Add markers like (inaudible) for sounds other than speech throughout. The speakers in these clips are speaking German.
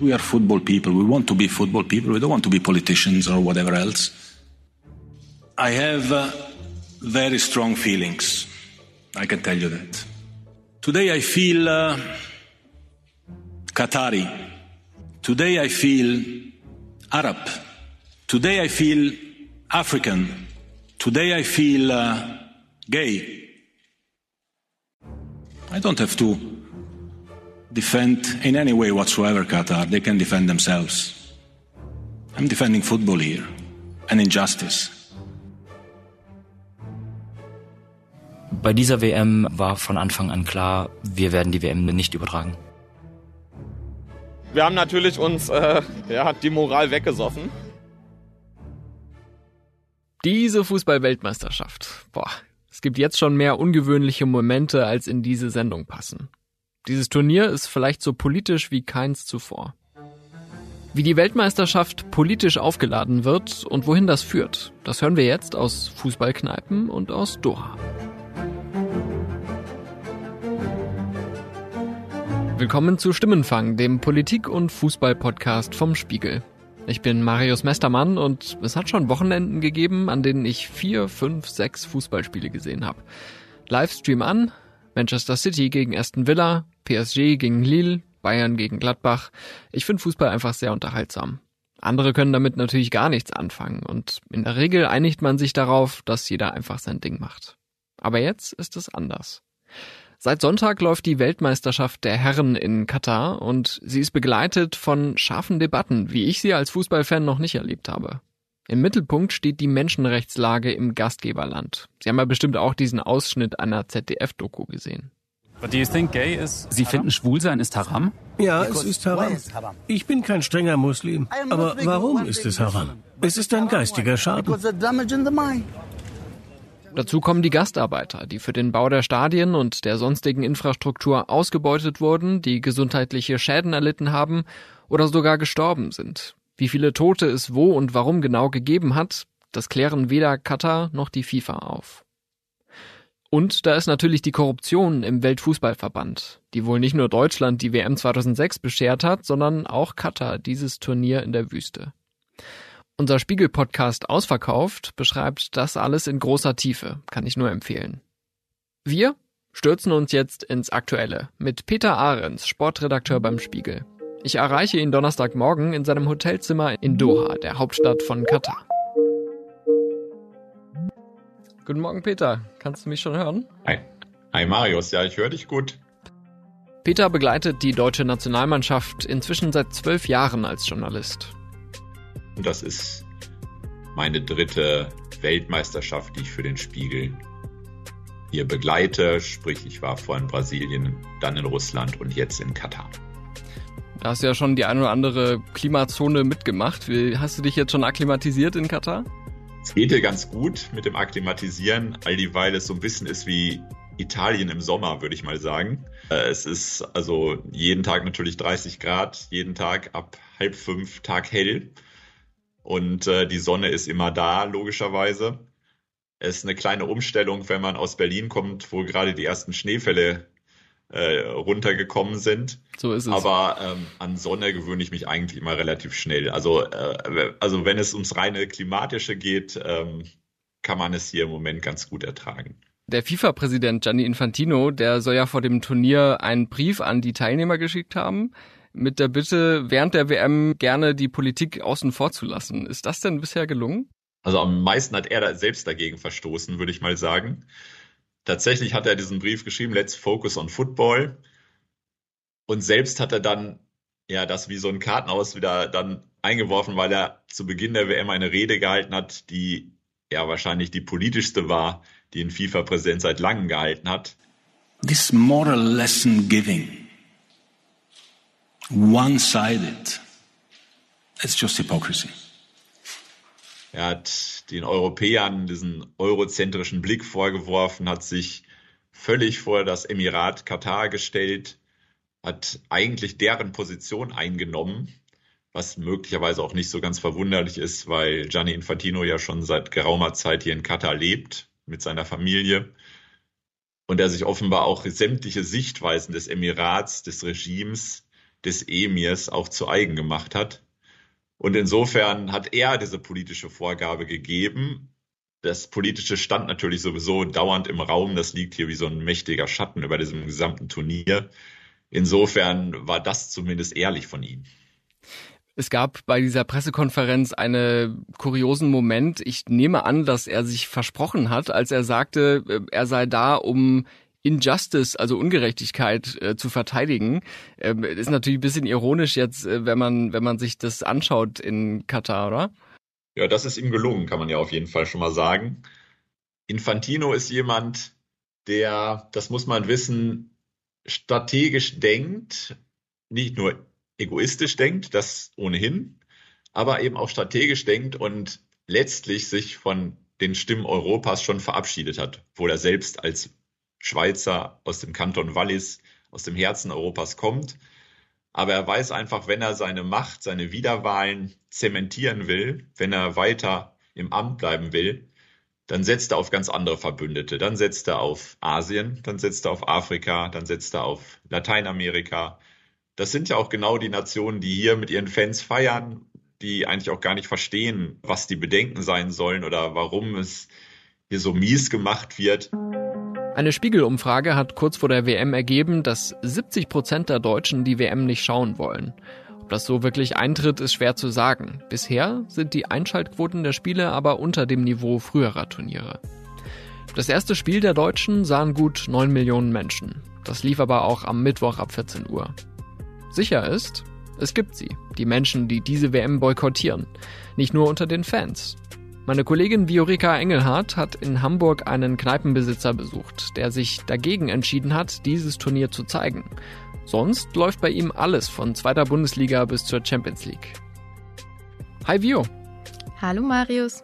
We are football people. We want to be football people. We don't want to be politicians or whatever else. I have uh, very strong feelings. I can tell you that. Today I feel uh, Qatari. Today I feel Arab. Today I feel African. Today I feel uh, gay. I don't have to defend in any way whatsoever Qatar. They can defend themselves. I'm defending football here and injustice. Bei dieser WM war von Anfang an klar, wir werden die WM nicht übertragen. Wir haben natürlich uns äh, ja, die Moral weggesoffen. Diese Fußball-Weltmeisterschaft. Boah, es gibt jetzt schon mehr ungewöhnliche Momente, als in diese Sendung passen. Dieses Turnier ist vielleicht so politisch wie keins zuvor. Wie die Weltmeisterschaft politisch aufgeladen wird und wohin das führt, das hören wir jetzt aus Fußballkneipen und aus Doha. Willkommen zu Stimmenfang, dem Politik- und Fußball-Podcast vom Spiegel. Ich bin Marius Mestermann und es hat schon Wochenenden gegeben, an denen ich vier, fünf, sechs Fußballspiele gesehen habe. Livestream an, Manchester City gegen Aston Villa, PSG gegen Lille, Bayern gegen Gladbach. Ich finde Fußball einfach sehr unterhaltsam. Andere können damit natürlich gar nichts anfangen und in der Regel einigt man sich darauf, dass jeder einfach sein Ding macht. Aber jetzt ist es anders. Seit Sonntag läuft die Weltmeisterschaft der Herren in Katar und sie ist begleitet von scharfen Debatten, wie ich sie als Fußballfan noch nicht erlebt habe. Im Mittelpunkt steht die Menschenrechtslage im Gastgeberland. Sie haben ja bestimmt auch diesen Ausschnitt einer ZDF-Doku gesehen. Sie finden Schwulsein ist Haram? Ja, es ist Haram. Ich bin kein strenger Muslim. Aber warum ist es Haram? Es ist ein geistiger Schaden. Dazu kommen die Gastarbeiter, die für den Bau der Stadien und der sonstigen Infrastruktur ausgebeutet wurden, die gesundheitliche Schäden erlitten haben oder sogar gestorben sind. Wie viele Tote es wo und warum genau gegeben hat, das klären weder Katar noch die FIFA auf. Und da ist natürlich die Korruption im Weltfußballverband, die wohl nicht nur Deutschland die WM 2006 beschert hat, sondern auch Katar dieses Turnier in der Wüste. Unser Spiegel-Podcast Ausverkauft beschreibt das alles in großer Tiefe, kann ich nur empfehlen. Wir stürzen uns jetzt ins Aktuelle mit Peter Ahrens, Sportredakteur beim Spiegel. Ich erreiche ihn Donnerstagmorgen in seinem Hotelzimmer in Doha, der Hauptstadt von Katar. Guten Morgen, Peter. Kannst du mich schon hören? Hi. Hi, Marius. Ja, ich höre dich gut. Peter begleitet die deutsche Nationalmannschaft inzwischen seit zwölf Jahren als Journalist. Das ist meine dritte Weltmeisterschaft, die ich für den Spiegel hier begleite. Sprich, ich war vorhin in Brasilien, dann in Russland und jetzt in Katar. Da hast du ja schon die eine oder andere Klimazone mitgemacht. Wie, hast du dich jetzt schon akklimatisiert in Katar? Es geht dir ganz gut mit dem Akklimatisieren, all dieweil es so ein bisschen ist wie Italien im Sommer, würde ich mal sagen. Äh, es ist also jeden Tag natürlich 30 Grad, jeden Tag ab halb fünf Tag hell. Und äh, die Sonne ist immer da, logischerweise. Es ist eine kleine Umstellung, wenn man aus Berlin kommt, wo gerade die ersten Schneefälle äh, runtergekommen sind. So ist es. Aber ähm, an Sonne gewöhne ich mich eigentlich immer relativ schnell. Also, äh, also wenn es ums reine klimatische geht, ähm, kann man es hier im Moment ganz gut ertragen. Der FIFA-Präsident Gianni Infantino, der soll ja vor dem Turnier einen Brief an die Teilnehmer geschickt haben, mit der Bitte, während der WM gerne die Politik außen vor zu lassen. Ist das denn bisher gelungen? Also am meisten hat er da selbst dagegen verstoßen, würde ich mal sagen. Tatsächlich hat er diesen Brief geschrieben, Let's Focus on Football. Und selbst hat er dann ja das wie so ein Kartenhaus wieder dann eingeworfen, weil er zu Beginn der WM eine Rede gehalten hat, die ja wahrscheinlich die politischste war, die ein FIFA-Präsident seit langem gehalten hat. This moral lesson giving, one-sided, it's just hypocrisy. Er hat den Europäern diesen eurozentrischen Blick vorgeworfen, hat sich völlig vor das Emirat Katar gestellt, hat eigentlich deren Position eingenommen, was möglicherweise auch nicht so ganz verwunderlich ist, weil Gianni Infantino ja schon seit geraumer Zeit hier in Katar lebt mit seiner Familie und er sich offenbar auch sämtliche Sichtweisen des Emirats, des Regimes des Emirs auch zu eigen gemacht hat. Und insofern hat er diese politische Vorgabe gegeben. Das politische stand natürlich sowieso dauernd im Raum. Das liegt hier wie so ein mächtiger Schatten über diesem gesamten Turnier. Insofern war das zumindest ehrlich von ihm. Es gab bei dieser Pressekonferenz einen kuriosen Moment. Ich nehme an, dass er sich versprochen hat, als er sagte, äh, er sei da, um Injustice, also Ungerechtigkeit äh, zu verteidigen. Ähm, ist natürlich ein bisschen ironisch jetzt, äh, wenn man, wenn man sich das anschaut in Katar, oder? Ja, das ist ihm gelungen, kann man ja auf jeden Fall schon mal sagen. Infantino ist jemand, der, das muss man wissen, strategisch denkt, nicht nur egoistisch denkt, das ohnehin, aber eben auch strategisch denkt und letztlich sich von den Stimmen Europas schon verabschiedet hat, obwohl er selbst als Schweizer aus dem Kanton Wallis, aus dem Herzen Europas kommt. Aber er weiß einfach, wenn er seine Macht, seine Wiederwahlen zementieren will, wenn er weiter im Amt bleiben will, dann setzt er auf ganz andere Verbündete. Dann setzt er auf Asien, dann setzt er auf Afrika, dann setzt er auf Lateinamerika. Das sind ja auch genau die Nationen, die hier mit ihren Fans feiern, die eigentlich auch gar nicht verstehen, was die Bedenken sein sollen oder warum es hier so mies gemacht wird. Eine Spiegelumfrage hat kurz vor der WM ergeben, dass 70 Prozent der Deutschen die WM nicht schauen wollen. Ob das so wirklich eintritt, ist schwer zu sagen. Bisher sind die Einschaltquoten der Spiele aber unter dem Niveau früherer Turniere. Das erste Spiel der Deutschen sahen gut 9 Millionen Menschen. Das lief aber auch am Mittwoch ab 14 Uhr. Sicher ist, es gibt sie, die Menschen, die diese WM boykottieren. Nicht nur unter den Fans. Meine Kollegin Viorica Engelhardt hat in Hamburg einen Kneipenbesitzer besucht, der sich dagegen entschieden hat, dieses Turnier zu zeigen. Sonst läuft bei ihm alles von zweiter Bundesliga bis zur Champions League. Hi Vio. Hallo Marius.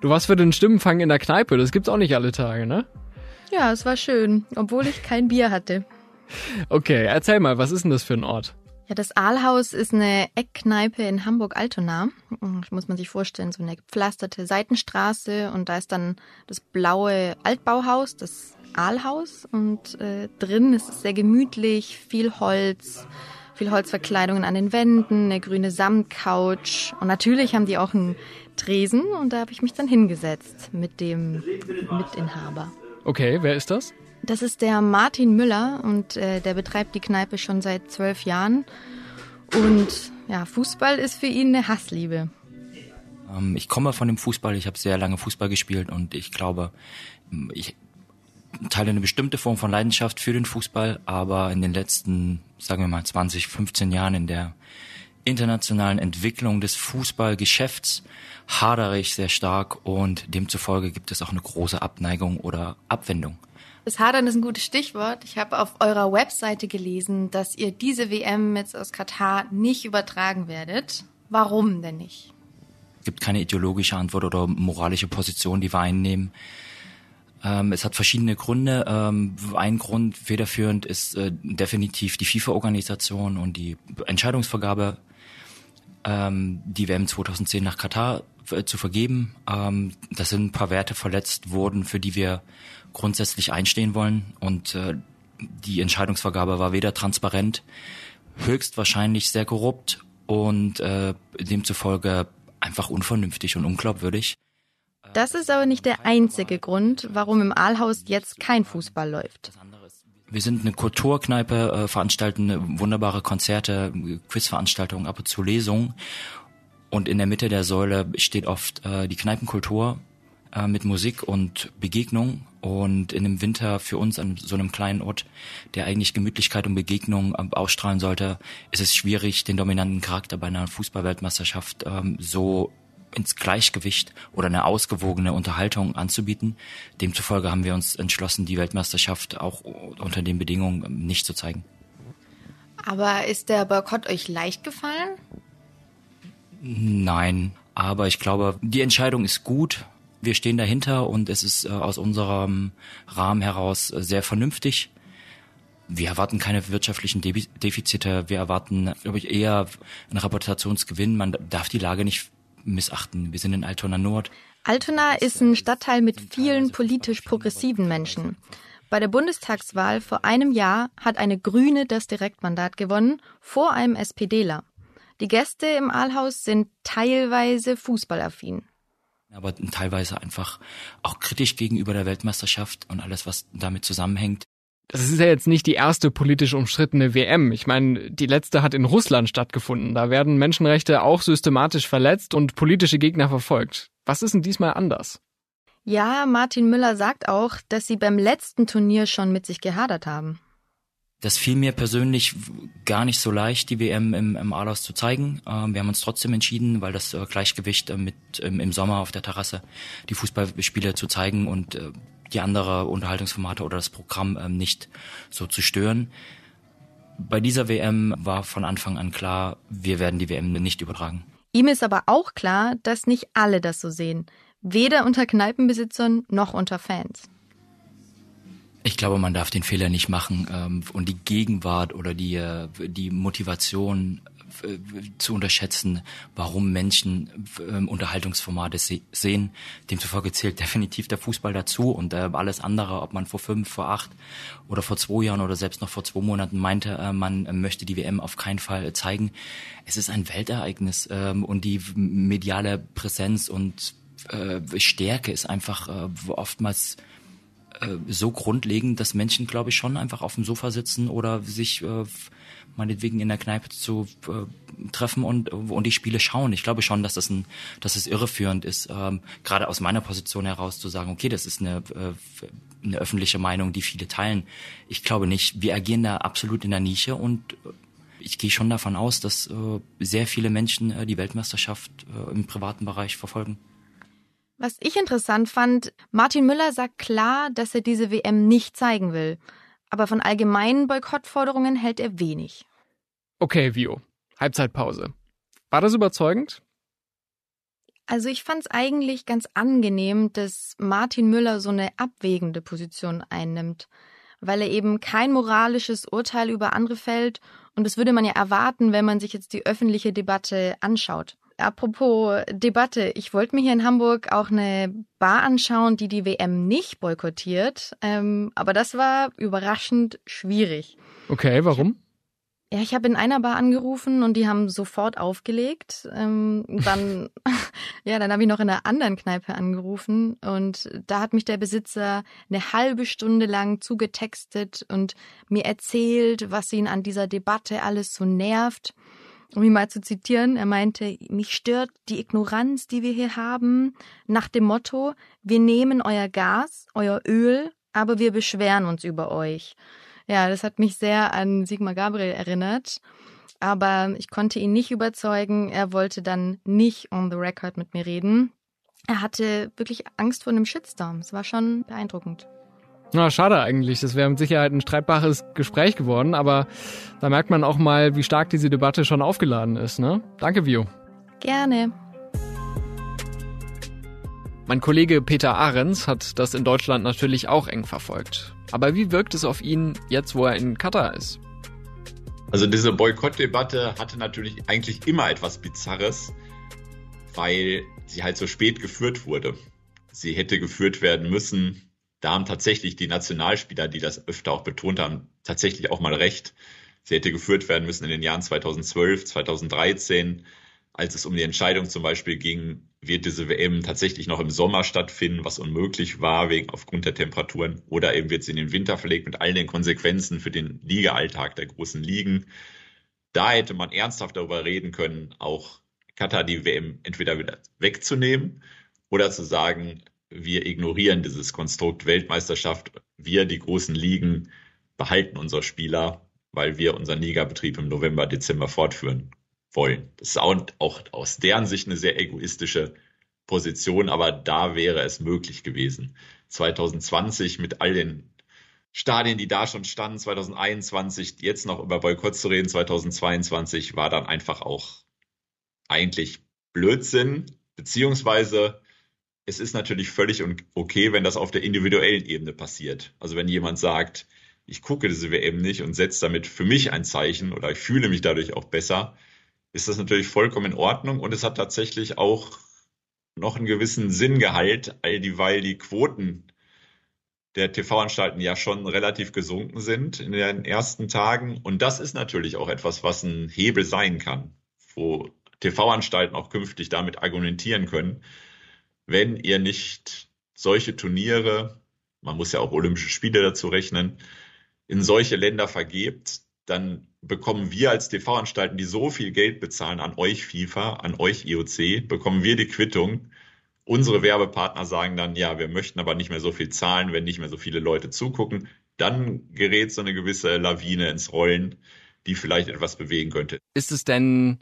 Du warst für den Stimmenfang in der Kneipe, das gibt's auch nicht alle Tage, ne? Ja, es war schön, obwohl ich kein Bier hatte. Okay, erzähl mal, was ist denn das für ein Ort? Ja, das Aalhaus ist eine Eckkneipe in Hamburg-Altona. Muss man sich vorstellen, so eine gepflasterte Seitenstraße und da ist dann das blaue Altbauhaus, das Aalhaus und äh, drin ist es sehr gemütlich, viel Holz, viel Holzverkleidungen an den Wänden, eine grüne Samtcouch und natürlich haben die auch einen Tresen und da habe ich mich dann hingesetzt mit dem Mitinhaber. Okay, wer ist das? Das ist der Martin Müller und äh, der betreibt die Kneipe schon seit zwölf Jahren. Und ja, Fußball ist für ihn eine Hassliebe. Ähm, ich komme von dem Fußball, ich habe sehr lange Fußball gespielt und ich glaube, ich teile eine bestimmte Form von Leidenschaft für den Fußball, aber in den letzten, sagen wir mal, 20, 15 Jahren in der internationalen Entwicklung des Fußballgeschäfts hadere ich sehr stark und demzufolge gibt es auch eine große Abneigung oder Abwendung. Das Hadern ist ein gutes Stichwort. Ich habe auf eurer Webseite gelesen, dass ihr diese WM jetzt aus Katar nicht übertragen werdet. Warum denn nicht? Es gibt keine ideologische Antwort oder moralische Position, die wir einnehmen. Ähm, es hat verschiedene Gründe. Ähm, ein Grund federführend ist äh, definitiv die FIFA-Organisation und die Entscheidungsvergabe, ähm, die WM 2010 nach Katar zu vergeben. Ähm, das sind ein paar Werte verletzt worden, für die wir grundsätzlich einstehen wollen. Und äh, die Entscheidungsvergabe war weder transparent, höchstwahrscheinlich sehr korrupt und äh, demzufolge einfach unvernünftig und unglaubwürdig. Das ist aber nicht der einzige Grund, warum im Aalhaus jetzt kein Fußball läuft. Wir sind eine Kulturkneipe, äh, veranstalten wunderbare Konzerte, Quizveranstaltungen, ab und zu Lesungen. Und in der Mitte der Säule steht oft äh, die Kneipenkultur äh, mit Musik und Begegnung. Und in dem Winter für uns an so einem kleinen Ort, der eigentlich Gemütlichkeit und Begegnung äh, ausstrahlen sollte, ist es schwierig, den dominanten Charakter bei einer Fußballweltmeisterschaft ähm, so ins Gleichgewicht oder eine ausgewogene Unterhaltung anzubieten. Demzufolge haben wir uns entschlossen, die Weltmeisterschaft auch unter den Bedingungen ähm, nicht zu zeigen. Aber ist der Boykott euch leicht gefallen? Nein, aber ich glaube, die Entscheidung ist gut wir stehen dahinter und es ist äh, aus unserem Rahmen heraus äh, sehr vernünftig. Wir erwarten keine wirtschaftlichen Defizite, wir erwarten, glaube ich, eher einen Reputationsgewinn. Man darf die Lage nicht missachten. Wir sind in Altona Nord. Altona ist ein Stadtteil mit vielen politisch progressiven Menschen. Bei der Bundestagswahl vor einem Jahr hat eine Grüne das Direktmandat gewonnen, vor einem SPDler. Die Gäste im Aalhaus sind teilweise fußballaffin. Aber teilweise einfach auch kritisch gegenüber der Weltmeisterschaft und alles, was damit zusammenhängt. Das ist ja jetzt nicht die erste politisch umstrittene WM. Ich meine, die letzte hat in Russland stattgefunden. Da werden Menschenrechte auch systematisch verletzt und politische Gegner verfolgt. Was ist denn diesmal anders? Ja, Martin Müller sagt auch, dass sie beim letzten Turnier schon mit sich gehadert haben. Das fiel mir persönlich gar nicht so leicht, die WM im, im Aarhus zu zeigen. Ähm, wir haben uns trotzdem entschieden, weil das äh, Gleichgewicht äh, mit ähm, im Sommer auf der Terrasse die Fußballspiele zu zeigen und äh, die andere Unterhaltungsformate oder das Programm ähm, nicht so zu stören. Bei dieser WM war von Anfang an klar, wir werden die WM nicht übertragen. Ihm ist aber auch klar, dass nicht alle das so sehen. Weder unter Kneipenbesitzern noch unter Fans. Ich glaube, man darf den Fehler nicht machen ähm, und die Gegenwart oder die, äh, die Motivation äh, zu unterschätzen, warum Menschen äh, Unterhaltungsformate se sehen. Demzufolge zählt (laughs) definitiv der Fußball dazu und äh, alles andere, ob man vor fünf, vor acht oder vor zwei Jahren oder selbst noch vor zwei Monaten meinte, man möchte die WM auf keinen Fall zeigen. Es ist ein Weltereignis ähm, und die mediale Präsenz und Stärke ist einfach oftmals äh, so grundlegend, dass Menschen, glaube ich, schon einfach auf dem Sofa sitzen oder sich äh, meinetwegen in der Kneipe zu äh, treffen und, und die Spiele schauen. Ich glaube schon, dass das ein, dass es irreführend ist, ähm, gerade aus meiner Position heraus zu sagen, okay, das ist eine, äh, eine öffentliche Meinung, die viele teilen. Ich glaube nicht. Wir agieren da absolut in der Nische und ich gehe schon davon aus, dass äh, sehr viele Menschen äh, die Weltmeisterschaft äh, im privaten Bereich verfolgen. Was ich interessant fand, Martin Müller sagt klar, dass er diese WM nicht zeigen will. Aber von allgemeinen Boykottforderungen hält er wenig. Okay, Vio. Halbzeitpause. War das überzeugend? Also ich fand es eigentlich ganz angenehm, dass Martin Müller so eine abwägende Position einnimmt, weil er eben kein moralisches Urteil über andere fällt und das würde man ja erwarten, wenn man sich jetzt die öffentliche Debatte anschaut. Apropos Debatte, ich wollte mir hier in Hamburg auch eine Bar anschauen, die die WM nicht boykottiert, ähm, aber das war überraschend schwierig. Okay, warum? Ja, ich habe in einer Bar angerufen und die haben sofort aufgelegt. Ähm, dann, (laughs) (laughs) ja, dann habe ich noch in einer anderen Kneipe angerufen und da hat mich der Besitzer eine halbe Stunde lang zugetextet und mir erzählt, was ihn an dieser Debatte alles so nervt um ihn mal zu zitieren, er meinte, mich stört die Ignoranz, die wir hier haben, nach dem Motto, wir nehmen euer Gas, euer Öl, aber wir beschweren uns über euch. Ja, das hat mich sehr an Sigmar Gabriel erinnert. Aber ich konnte ihn nicht überzeugen. Er wollte dann nicht on the record mit mir reden. Er hatte wirklich Angst vor einem Shitstorm. Es war schon beeindruckend. Na, schade eigentlich. Das wäre mit Sicherheit ein streitbares Gespräch geworden, aber da merkt man auch mal, wie stark diese Debatte schon aufgeladen ist. Ne? Danke, Vio. Gerne. Mein Kollege Peter Ahrens hat das in Deutschland natürlich auch eng verfolgt. Aber wie wirkt es auf ihn jetzt, wo er in Katar ist? Also diese Boykottdebatte hatte natürlich eigentlich immer etwas Bizarres, weil sie halt so spät geführt wurde. Sie hätte geführt werden müssen, da haben tatsächlich die Nationalspieler, die das öfter auch betont haben, tatsächlich auch mal recht. Sie hätte geführt werden müssen in den Jahren 2012, 2013, als es um die Entscheidung zum Beispiel ging, wird diese WM tatsächlich noch im Sommer stattfinden, was unmöglich war wegen aufgrund der Temperaturen, oder eben wird sie in den Winter verlegt mit all den Konsequenzen für den Ligaalltag der großen Ligen. Da hätte man ernsthaft darüber reden können, auch Katar die WM entweder wieder wegzunehmen oder zu sagen, wir ignorieren dieses Konstrukt Weltmeisterschaft. Wir, die großen Ligen, behalten unsere Spieler, weil wir unseren Ligabetrieb im November, Dezember fortführen wollen. Das ist auch, auch aus deren Sicht eine sehr egoistische Position, aber da wäre es möglich gewesen. 2020 mit all den Stadien, die da schon standen, 2021 jetzt noch über Boykott zu reden, 2022 war dann einfach auch eigentlich Blödsinn, beziehungsweise es ist natürlich völlig okay, wenn das auf der individuellen Ebene passiert. Also wenn jemand sagt, ich gucke diese WM nicht und setze damit für mich ein Zeichen oder ich fühle mich dadurch auch besser, ist das natürlich vollkommen in Ordnung und es hat tatsächlich auch noch einen gewissen Sinngehalt, all dieweil die Quoten der TV-Anstalten ja schon relativ gesunken sind in den ersten Tagen. Und das ist natürlich auch etwas, was ein Hebel sein kann, wo TV-Anstalten auch künftig damit argumentieren können, wenn ihr nicht solche Turniere, man muss ja auch Olympische Spiele dazu rechnen, in solche Länder vergebt, dann bekommen wir als TV-Anstalten, die so viel Geld bezahlen an euch FIFA, an euch IOC, bekommen wir die Quittung. Unsere Werbepartner sagen dann, ja, wir möchten aber nicht mehr so viel zahlen, wenn nicht mehr so viele Leute zugucken. Dann gerät so eine gewisse Lawine ins Rollen, die vielleicht etwas bewegen könnte. Ist es denn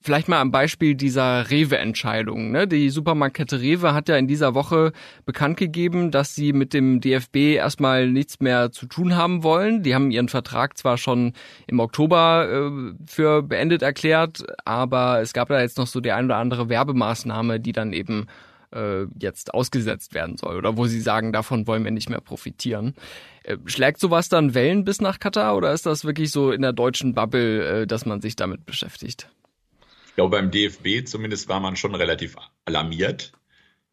Vielleicht mal am Beispiel dieser Rewe-Entscheidung. Ne? Die Supermarktkette Rewe hat ja in dieser Woche bekannt gegeben, dass sie mit dem DFB erstmal nichts mehr zu tun haben wollen. Die haben ihren Vertrag zwar schon im Oktober äh, für beendet erklärt, aber es gab da jetzt noch so die ein oder andere Werbemaßnahme, die dann eben äh, jetzt ausgesetzt werden soll oder wo sie sagen, davon wollen wir nicht mehr profitieren. Äh, schlägt sowas dann Wellen bis nach Katar oder ist das wirklich so in der deutschen Bubble, äh, dass man sich damit beschäftigt? Glaube, beim DFB zumindest war man schon relativ alarmiert.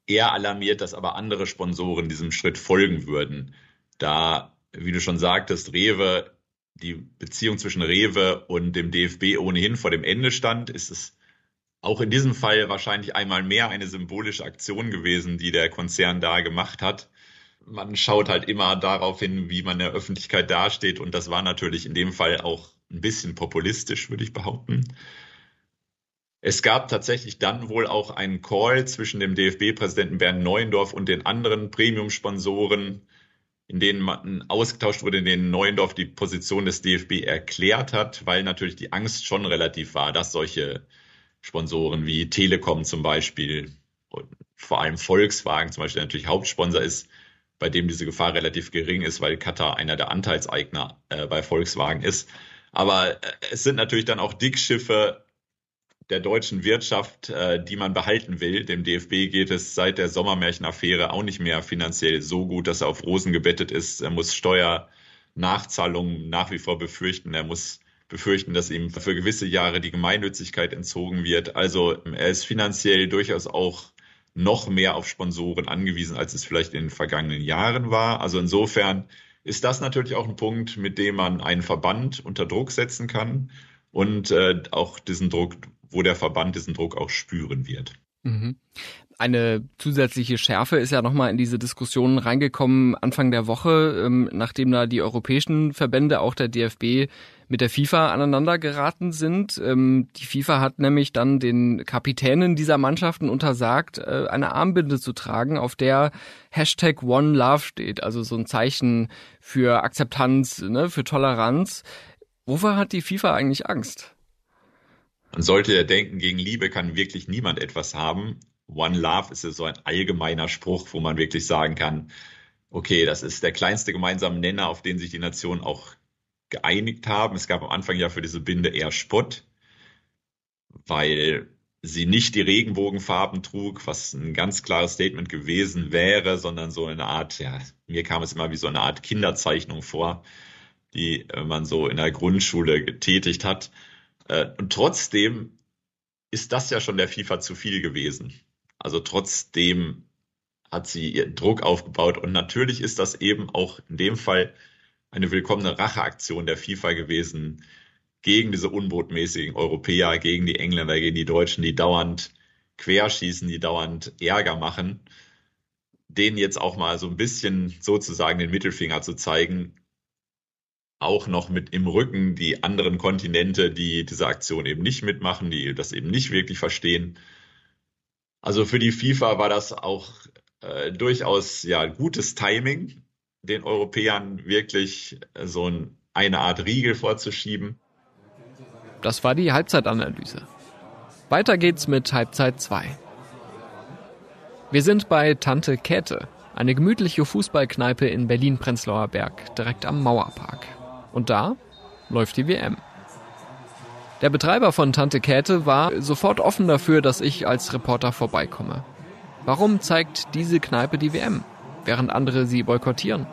Eher alarmiert, dass aber andere Sponsoren diesem Schritt folgen würden. Da, wie du schon sagtest, Rewe, die Beziehung zwischen Rewe und dem DFB ohnehin vor dem Ende stand, ist es auch in diesem Fall wahrscheinlich einmal mehr eine symbolische Aktion gewesen, die der Konzern da gemacht hat. Man schaut halt immer darauf hin, wie man der Öffentlichkeit dasteht und das war natürlich in dem Fall auch ein bisschen populistisch, würde ich behaupten. Es gab tatsächlich dann wohl auch einen Call zwischen dem DFB-Präsidenten Bernd Neuendorf und den anderen Premium-Sponsoren, in denen man ausgetauscht wurde, in denen Neuendorf die Position des DFB erklärt hat, weil natürlich die Angst schon relativ war, dass solche Sponsoren wie Telekom zum Beispiel und vor allem Volkswagen zum Beispiel natürlich Hauptsponsor ist, bei dem diese Gefahr relativ gering ist, weil Katar einer der Anteilseigner äh, bei Volkswagen ist. Aber äh, es sind natürlich dann auch Dickschiffe der deutschen Wirtschaft, äh, die man behalten will. Dem DFB geht es seit der Sommermärchenaffäre auch nicht mehr finanziell so gut, dass er auf Rosen gebettet ist. Er muss Steuernachzahlungen nach wie vor befürchten. Er muss befürchten, dass ihm für gewisse Jahre die Gemeinnützigkeit entzogen wird. Also er ist finanziell durchaus auch noch mehr auf Sponsoren angewiesen, als es vielleicht in den vergangenen Jahren war. Also insofern ist das natürlich auch ein Punkt, mit dem man einen Verband unter Druck setzen kann und äh, auch diesen Druck wo der Verband diesen Druck auch spüren wird. Mhm. Eine zusätzliche Schärfe ist ja nochmal in diese Diskussion reingekommen Anfang der Woche, ähm, nachdem da die europäischen Verbände, auch der DFB, mit der FIFA aneinander geraten sind. Ähm, die FIFA hat nämlich dann den Kapitänen dieser Mannschaften untersagt, äh, eine Armbinde zu tragen, auf der Hashtag One Love steht, also so ein Zeichen für Akzeptanz, ne, für Toleranz. Wovor hat die FIFA eigentlich Angst? Man sollte ja denken, gegen Liebe kann wirklich niemand etwas haben. One Love ist ja so ein allgemeiner Spruch, wo man wirklich sagen kann, okay, das ist der kleinste gemeinsame Nenner, auf den sich die Nationen auch geeinigt haben. Es gab am Anfang ja für diese Binde eher Spott, weil sie nicht die Regenbogenfarben trug, was ein ganz klares Statement gewesen wäre, sondern so eine Art, ja, mir kam es immer wie so eine Art Kinderzeichnung vor, die man so in der Grundschule getätigt hat. Äh, und trotzdem ist das ja schon der FIFA zu viel gewesen. Also trotzdem hat sie ihren Druck aufgebaut. Und natürlich ist das eben auch in dem Fall eine willkommene Racheaktion der FIFA gewesen gegen diese unbotmäßigen Europäer, gegen die Engländer, gegen die Deutschen, die dauernd querschießen, die dauernd Ärger machen, denen jetzt auch mal so ein bisschen sozusagen den Mittelfinger zu zeigen, auch noch mit im Rücken die anderen Kontinente, die diese Aktion eben nicht mitmachen, die das eben nicht wirklich verstehen. Also für die FIFA war das auch äh, durchaus ja gutes Timing, den Europäern wirklich äh, so ein, eine Art Riegel vorzuschieben. Das war die Halbzeitanalyse. Weiter geht's mit Halbzeit 2. Wir sind bei Tante Käthe, eine gemütliche Fußballkneipe in Berlin-Prenzlauer Berg, direkt am Mauerpark. Und da läuft die WM. Der Betreiber von Tante Käthe war sofort offen dafür, dass ich als Reporter vorbeikomme. Warum zeigt diese Kneipe die WM, während andere sie boykottieren?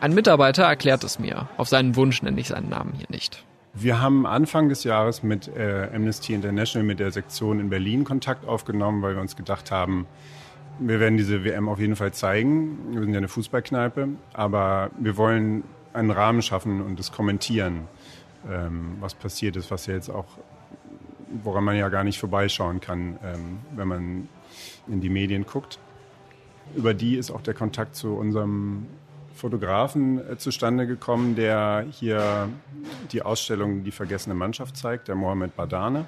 Ein Mitarbeiter erklärt es mir. Auf seinen Wunsch nenne ich seinen Namen hier nicht. Wir haben Anfang des Jahres mit äh, Amnesty International, mit der Sektion in Berlin Kontakt aufgenommen, weil wir uns gedacht haben, Wir werden diese WM auf jeden Fall zeigen. Wir sind ja eine Fußballkneipe, aber wir wollen einen Rahmen schaffen und das kommentieren, ähm, was passiert ist, was ja jetzt auch, woran man ja gar nicht vorbeischauen kann, ähm, wenn man in die Medien guckt. Über die ist auch der Kontakt zu unserem Fotografen äh, zustande gekommen, der hier die Ausstellung Die vergessene Mannschaft zeigt, der Mohamed Badane.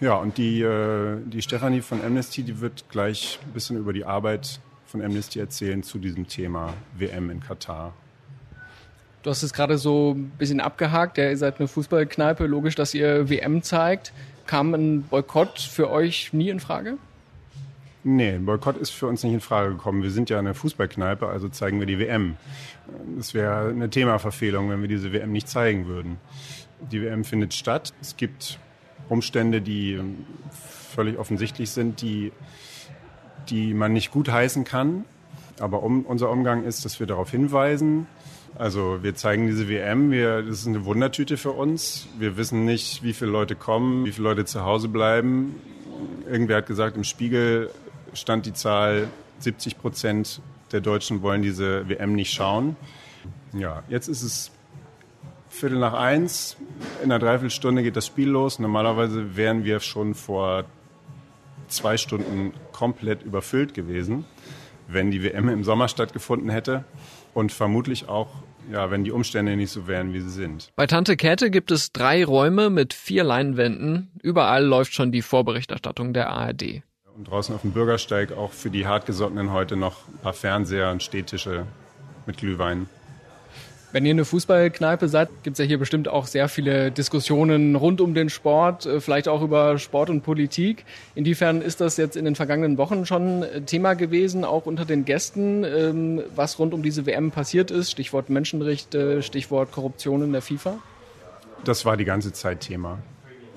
Ja, und die, äh, die Stefanie von Amnesty, die wird gleich ein bisschen über die Arbeit von Amnesty erzählen zu diesem Thema WM in Katar. Du hast es gerade so ein bisschen abgehakt. Ihr seid eine Fußballkneipe. Logisch, dass ihr WM zeigt. Kam ein Boykott für euch nie in Frage? Nee, Boykott ist für uns nicht in Frage gekommen. Wir sind ja eine Fußballkneipe, also zeigen wir die WM. Das wäre eine Themaverfehlung, wenn wir diese WM nicht zeigen würden. Die WM findet statt. Es gibt Umstände, die völlig offensichtlich sind, die, die man nicht gut heißen kann. Aber um, unser Umgang ist, dass wir darauf hinweisen. Also wir zeigen diese WM, wir, das ist eine Wundertüte für uns. Wir wissen nicht, wie viele Leute kommen, wie viele Leute zu Hause bleiben. Irgendwer hat gesagt, im Spiegel stand die Zahl, 70 Prozent der Deutschen wollen diese WM nicht schauen. Ja, jetzt ist es Viertel nach eins. In einer Dreiviertelstunde geht das Spiel los. Normalerweise wären wir schon vor zwei Stunden komplett überfüllt gewesen, wenn die WM im Sommer stattgefunden hätte. Und vermutlich auch, ja, wenn die Umstände nicht so wären, wie sie sind. Bei Tante Käthe gibt es drei Räume mit vier Leinwänden. Überall läuft schon die Vorberichterstattung der ARD. Und draußen auf dem Bürgersteig auch für die Hartgesottenen heute noch ein paar Fernseher und Stehtische mit Glühwein. Wenn ihr eine Fußballkneipe seid, gibt es ja hier bestimmt auch sehr viele Diskussionen rund um den Sport, äh, vielleicht auch über Sport und Politik. Inwiefern ist das jetzt in den vergangenen Wochen schon Thema gewesen, auch unter den Gästen, ähm, was rund um diese WM passiert ist? Stichwort Menschenrechte, Stichwort Korruption in der FIFA? Das war die ganze Zeit Thema.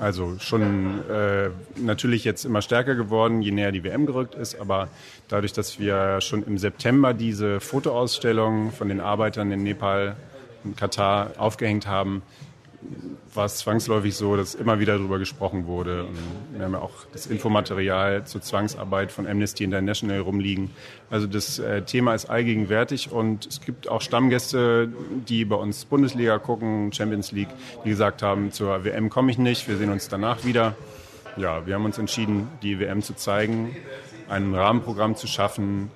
Also schon äh, natürlich jetzt immer stärker geworden, je näher die WM gerückt ist, aber dadurch, dass wir schon im September diese Fotoausstellung von den Arbeitern in Nepal und Katar aufgehängt haben, war es zwangsläufig so, dass immer wieder darüber gesprochen wurde. Und wir haben ja auch das Infomaterial zur Zwangsarbeit von Amnesty International rumliegen. Also das äh, Thema ist allgegenwärtig und es gibt auch Stammgäste, die bei uns Bundesliga gucken, Champions League, die gesagt haben, zur WM komme ich nicht, wir sehen uns danach wieder. Ja, wir haben uns entschieden, die WM zu zeigen, ein Rahmenprogramm zu schaffen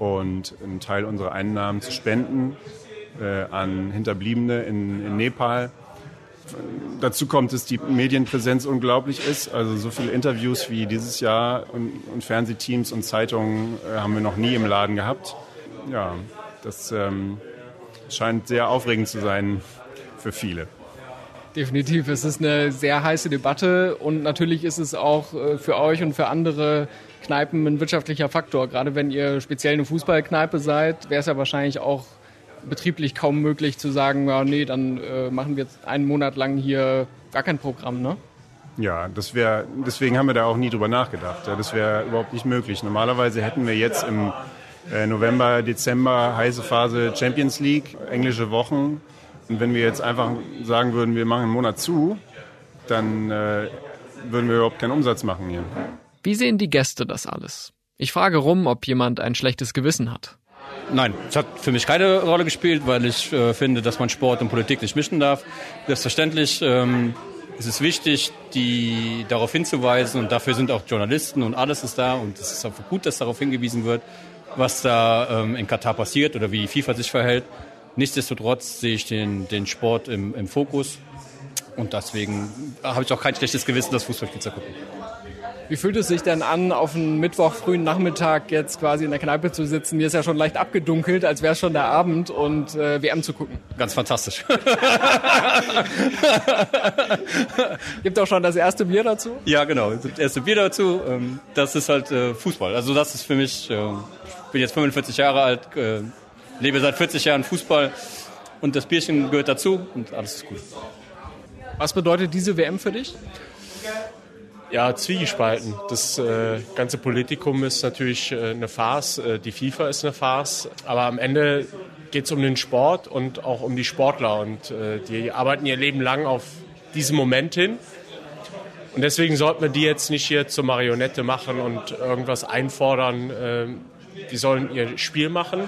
und einen Teil unserer Einnahmen zu spenden äh, an Hinterbliebene in, in Nepal Dazu kommt, dass die Medienpräsenz unglaublich ist. Also so viele Interviews wie dieses Jahr und, und Fernsehteams und Zeitungen äh, haben wir noch nie im Laden gehabt. Ja, das ähm, scheint sehr aufregend zu sein für viele. Definitiv, es ist eine sehr heiße Debatte und natürlich ist es auch äh, für euch und für andere Kneipen ein wirtschaftlicher Faktor. Gerade wenn ihr speziell eine Fußballkneipe seid, wäre es ja wahrscheinlich auch betrieblich kaum möglich zu sagen, ja, nee, dann äh, machen wir jetzt einen Monat lang hier gar kein Programm, ne? Ja, das wäre, deswegen haben wir da auch nie drüber nachgedacht. Ja, das wäre überhaupt nicht möglich. Normalerweise hätten wir jetzt im äh, November, Dezember heiße Phase Champions League, englische Wochen. Und wenn wir jetzt einfach sagen würden, wir machen einen Monat zu, dann äh, würden wir überhaupt keinen Umsatz machen hier. Wie sehen die Gäste das alles? Ich frage rum, ob jemand ein schlechtes Gewissen hat. Nein, es hat für mich keine Rolle gespielt, weil ich äh, finde, dass man Sport und Politik nicht mischen darf. Selbstverständlich ähm, ist es wichtig, die darauf hinzuweisen und dafür sind auch Journalisten und alles ist da und es ist auch gut, dass darauf hingewiesen wird, was da ähm, in Katar passiert oder wie FIFA sich verhält. Nichtsdestotrotz sehe ich den, den Sport im, im Fokus und deswegen habe ich auch kein schlechtes Gewissen, das Fußballspiel zu gucken. Wie fühlt es sich denn an, auf einen Mittwoch frühen Nachmittag jetzt quasi in der Kneipe zu sitzen? Mir ist ja schon leicht abgedunkelt, als wäre es schon der Abend und äh, WM zu gucken. Ganz fantastisch. (laughs) Gibt auch schon das erste Bier dazu? Ja, genau. Das erste Bier dazu. Ähm, das ist halt äh, Fußball. Also das ist für mich, ich bin jetzt 45 Jahre alt, äh, lebe seit 40 Jahren Fußball und das Bierchen gehört dazu und alles ist gut. Was bedeutet diese WM für dich? Ja, zwiegespalten. Das äh, ganze Politikum ist natürlich äh, eine Farce, äh, die FIFA ist eine Farce, aber am Ende geht es um den Sport und auch um die Sportler und äh, die arbeiten ihr Leben lang auf diesen Moment hin. Und deswegen sollten wir die jetzt nicht hier zur Marionette machen und irgendwas einfordern. Ähm, die sollen ihr Spiel machen.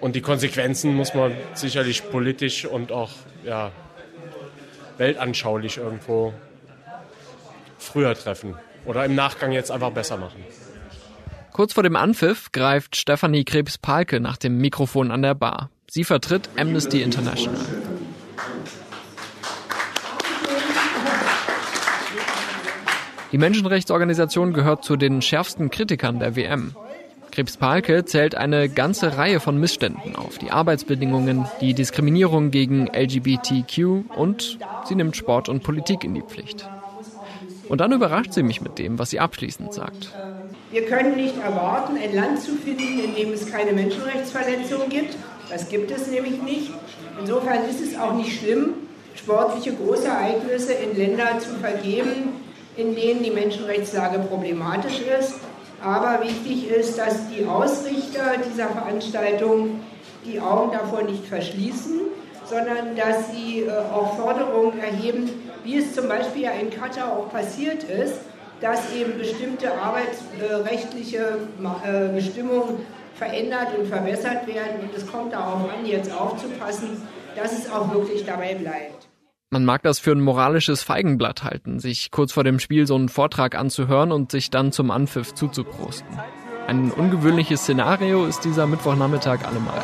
Und die Konsequenzen muss man sicherlich politisch und auch ja, weltanschaulich irgendwo früher treffen oder im Nachgang jetzt einfach besser machen. Kurz vor dem Anpfiff greift Stefanie Krebs-Palke nach dem Mikrofon an der Bar. Sie vertritt Amnesty International. Die Menschenrechtsorganisation gehört zu den schärfsten Kritikern der WM. Krebs-Palke zählt eine ganze Reihe von Missständen auf. Die Arbeitsbedingungen, die Diskriminierung gegen LGBTQ und sie nimmt Sport und Politik in die Pflicht. Und dann überrascht sie mich mit dem, was sie abschließend sagt. Wir können nicht erwarten, ein Land zu finden, in dem es keine Menschenrechtsverletzungen gibt. Das gibt es nämlich nicht. Insofern ist es auch nicht schlimm, sportliche Großereignisse in Länder zu vergeben, in denen die Menschenrechtslage problematisch ist. Aber wichtig ist, dass die Ausrichter dieser Veranstaltung die Augen davor nicht verschließen, sondern dass sie äh, auch Forderungen erheben, wie es zum Beispiel ja in Katar auch passiert ist, dass eben bestimmte arbeitsrechtliche äh, Bestimmungen verändert und verbessert werden. Und es kommt darauf an, jetzt aufzupassen, dass es auch wirklich dabei bleibt. Man mag das für ein moralisches Feigenblatt halten, sich kurz vor dem Spiel so einen Vortrag anzuhören und sich dann zum Anpfiff zuzuprosten. Ein ungewöhnliches Szenario ist dieser Mittwochnachmittag allemal.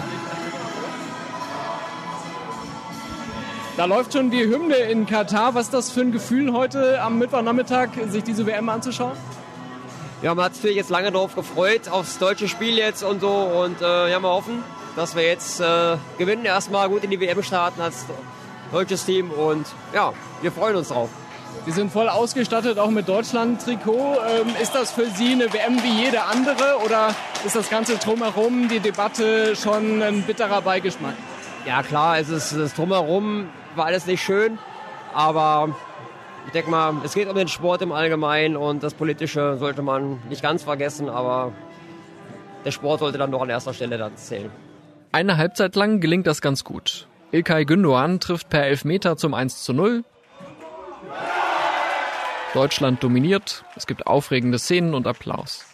Da läuft schon die Hymne in Katar. Was ist das für ein Gefühl heute am Mittwochnachmittag, sich diese WM anzuschauen? Ja, man hat sich jetzt lange darauf gefreut, aufs deutsche Spiel jetzt und so. Und äh, ja, wir hoffen, dass wir jetzt äh, gewinnen, erstmal gut in die WM starten als deutsches Team und ja, wir freuen uns drauf. Sie sind voll ausgestattet, auch mit Deutschland-Trikot. Ähm, ist das für Sie eine WM wie jede andere oder ist das Ganze drumherum, die Debatte, schon ein bitterer Beigeschmack? Ja klar, es ist das drumherum, war alles nicht schön, aber ich denke mal, es geht um den Sport im Allgemeinen und das Politische sollte man nicht ganz vergessen, aber der Sport sollte dann doch an erster Stelle dann zählen. Eine Halbzeit lang gelingt das ganz gut. Ilkay Gündoğan trifft per Elfmeter zum 1 zu 0. Deutschland dominiert, es gibt aufregende Szenen und Applaus.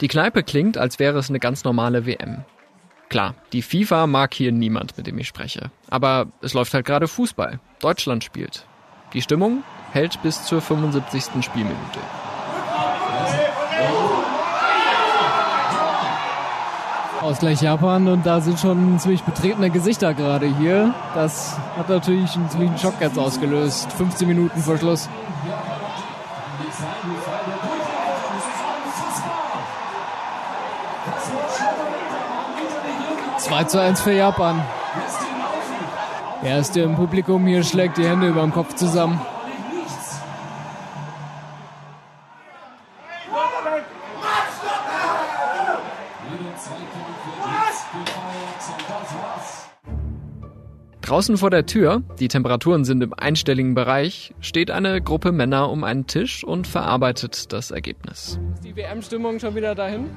Die Kneipe klingt, als wäre es eine ganz normale WM. Klar, die FIFA mag hier niemand, mit dem ich spreche. Aber es läuft halt gerade Fußball. Deutschland spielt. Die Stimmung hält bis zur 75. Spielminute. Ausgleich Japan und da sind schon ziemlich betretene Gesichter gerade hier. Das hat natürlich einen ziemlichen Schock jetzt ausgelöst. 15 Minuten vor Schluss. Zwei zu eins für Japan. Der erste im Publikum hier schlägt die Hände über dem Kopf zusammen. Draußen vor der Tür, die Temperaturen sind im einstelligen Bereich, steht eine Gruppe Männer um einen Tisch und verarbeitet das Ergebnis. Ist die WM-Stimmung schon wieder dahin?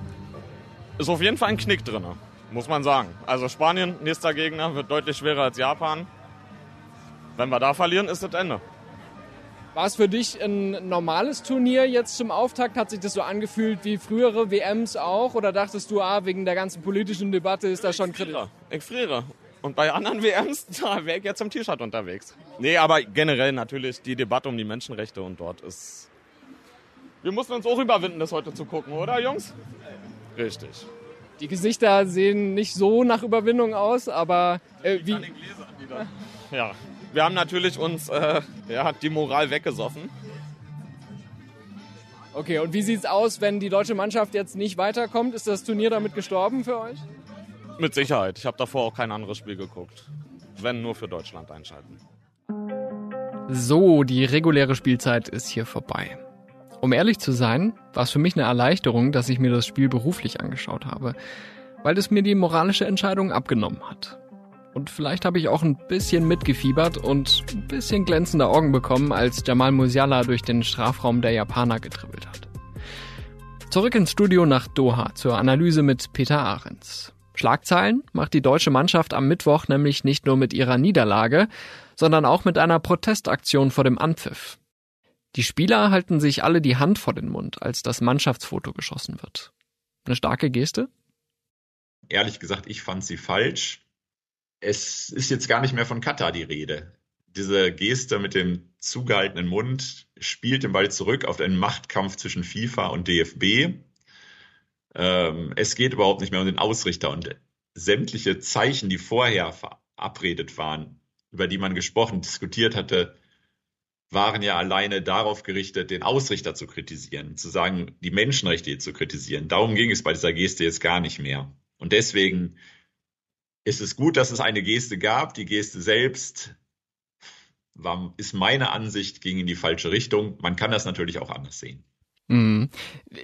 Ist auf jeden Fall ein Knick drin, muss man sagen. Also Spanien, nächster Gegner, wird deutlich schwerer als Japan. Wenn wir da verlieren, ist das Ende. War es für dich ein normales Turnier jetzt zum Auftakt? Hat sich das so angefühlt wie frühere WMs auch? Oder dachtest du, ah, wegen der ganzen politischen Debatte ist das schon kritisch? Ich friere. Und bei anderen (laughs) WMs, da wäre ich jetzt im T-Shirt unterwegs. Nee, aber generell natürlich die Debatte um die Menschenrechte und dort ist. Wir mussten uns auch überwinden, das heute zu gucken, oder Jungs? Richtig. Die Gesichter sehen nicht so nach Überwindung aus, aber äh, wie. Ja, wir haben natürlich uns äh, ja, die Moral weggesoffen. Okay, und wie sieht's aus, wenn die deutsche Mannschaft jetzt nicht weiterkommt? Ist das Turnier damit gestorben für euch? Mit Sicherheit. Ich habe davor auch kein anderes Spiel geguckt. Wenn nur für Deutschland einschalten. So, die reguläre Spielzeit ist hier vorbei. Um ehrlich zu sein, war es für mich eine Erleichterung, dass ich mir das Spiel beruflich angeschaut habe, weil es mir die moralische Entscheidung abgenommen hat. Und vielleicht habe ich auch ein bisschen mitgefiebert und ein bisschen glänzende Augen bekommen, als Jamal Musiala durch den Strafraum der Japaner getribbelt hat. Zurück ins Studio nach Doha zur Analyse mit Peter Ahrens. Schlagzeilen macht die deutsche Mannschaft am Mittwoch nämlich nicht nur mit ihrer Niederlage, sondern auch mit einer Protestaktion vor dem Anpfiff. Die Spieler halten sich alle die Hand vor den Mund, als das Mannschaftsfoto geschossen wird. Eine starke Geste? Ehrlich gesagt, ich fand sie falsch. Es ist jetzt gar nicht mehr von Katar die Rede. Diese Geste mit dem zugehaltenen Mund spielt den Ball zurück auf einen Machtkampf zwischen FIFA und DFB. Ähm, es geht überhaupt nicht mehr um den Ausrichter und sämtliche Zeichen, die vorher verabredet waren, über die man gesprochen, diskutiert hatte, waren ja alleine darauf gerichtet, den Ausrichter zu kritisieren, zu sagen, die Menschenrechte zu kritisieren. Darum ging es bei dieser Geste jetzt gar nicht mehr. Und deswegen ist es gut, dass es eine Geste gab. Die Geste selbst war, ist meine Ansicht, ging in die falsche Richtung. Man kann das natürlich auch anders sehen. Mhm.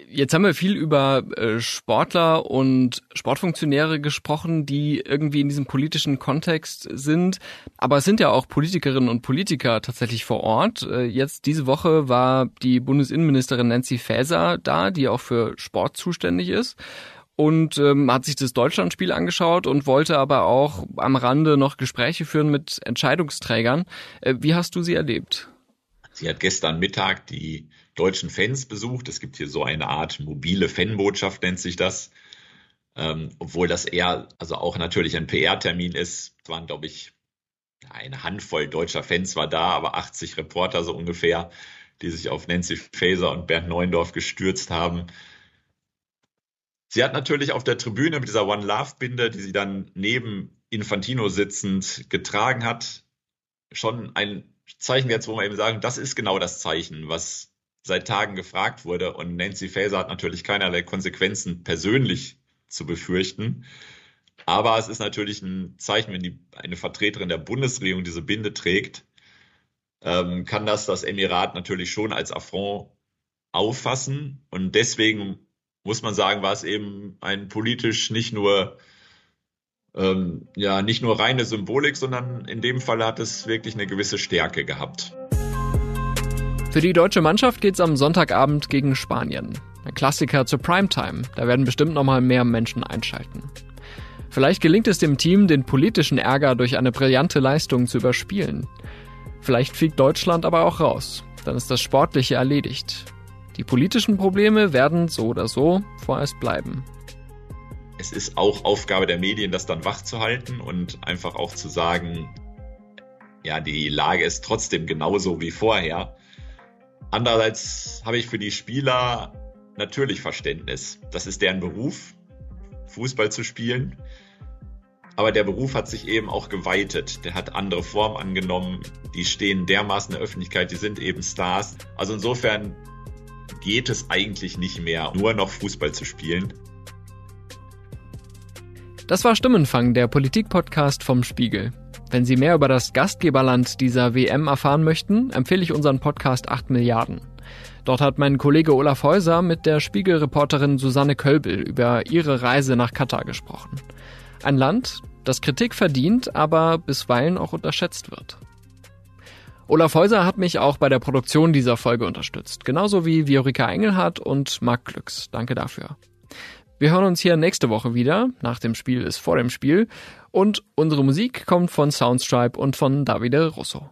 Jetzt haben wir viel über äh, Sportler und Sportfunktionäre gesprochen, die irgendwie in diesem politischen Kontext sind. Aber es sind ja auch Politikerinnen und Politiker tatsächlich vor Ort. Äh, jetzt diese Woche war die Bundesinnenministerin Nancy Faeser da, die auch für Sport zuständig ist und ähm, hat sich das Deutschlandspiel angeschaut und wollte aber auch am Rande noch Gespräche führen mit Entscheidungsträgern. Äh, wie hast du sie erlebt? Sie hat gestern Mittag die deutschen Fans besucht. Es gibt hier so eine Art mobile Fanbotschaft, nennt sich das. Ähm, obwohl das eher, also auch natürlich ein PR-Termin ist. Es waren, glaube ich, eine Handvoll deutscher Fans war da, aber 80 Reporter so ungefähr, die sich auf Nancy Faeser und Bernd Neuendorf gestürzt haben. Sie hat natürlich auf der Tribüne mit dieser One Love Binde, die sie dann neben Infantino sitzend getragen hat, schon ein Zeichen jetzt, wo man eben sagen, das ist genau das Zeichen, was seit Tagen gefragt wurde. Und Nancy Faeser hat natürlich keinerlei Konsequenzen persönlich zu befürchten. Aber es ist natürlich ein Zeichen, wenn die, eine Vertreterin der Bundesregierung diese Binde trägt, ähm, kann das das Emirat natürlich schon als Affront auffassen. Und deswegen muss man sagen, war es eben ein politisch nicht nur ähm, ja nicht nur reine Symbolik, sondern in dem Fall hat es wirklich eine gewisse Stärke gehabt. Für die deutsche Mannschaft geht's am Sonntagabend gegen Spanien. Ein Klassiker zur Primetime. Da werden bestimmt nochmal mehr Menschen einschalten. Vielleicht gelingt es dem Team, den politischen Ärger durch eine brillante Leistung zu überspielen. Vielleicht fliegt Deutschland aber auch raus. Dann ist das Sportliche erledigt. Die politischen Probleme werden so oder so vorerst bleiben. Es ist auch Aufgabe der Medien, das dann wach zu halten und einfach auch zu sagen, ja, die Lage ist trotzdem genauso wie vorher. Andererseits habe ich für die Spieler natürlich Verständnis. Das ist deren Beruf, Fußball zu spielen. Aber der Beruf hat sich eben auch geweitet. Der hat andere Formen angenommen. Die stehen dermaßen in der Öffentlichkeit, die sind eben Stars. Also insofern geht es eigentlich nicht mehr, nur noch Fußball zu spielen. Das war Stimmenfang, der Politik-Podcast vom Spiegel. Wenn Sie mehr über das Gastgeberland dieser WM erfahren möchten, empfehle ich unseren Podcast 8 Milliarden. Dort hat mein Kollege Olaf Häuser mit der Spiegelreporterin Susanne Kölbel über ihre Reise nach Katar gesprochen. Ein Land, das Kritik verdient, aber bisweilen auch unterschätzt wird. Olaf Häuser hat mich auch bei der Produktion dieser Folge unterstützt, genauso wie Viorika Engelhardt und Marc Glücks. Danke dafür. Wir hören uns hier nächste Woche wieder. Nach dem Spiel ist vor dem Spiel. Und unsere Musik kommt von Soundstripe und von Davide Russo.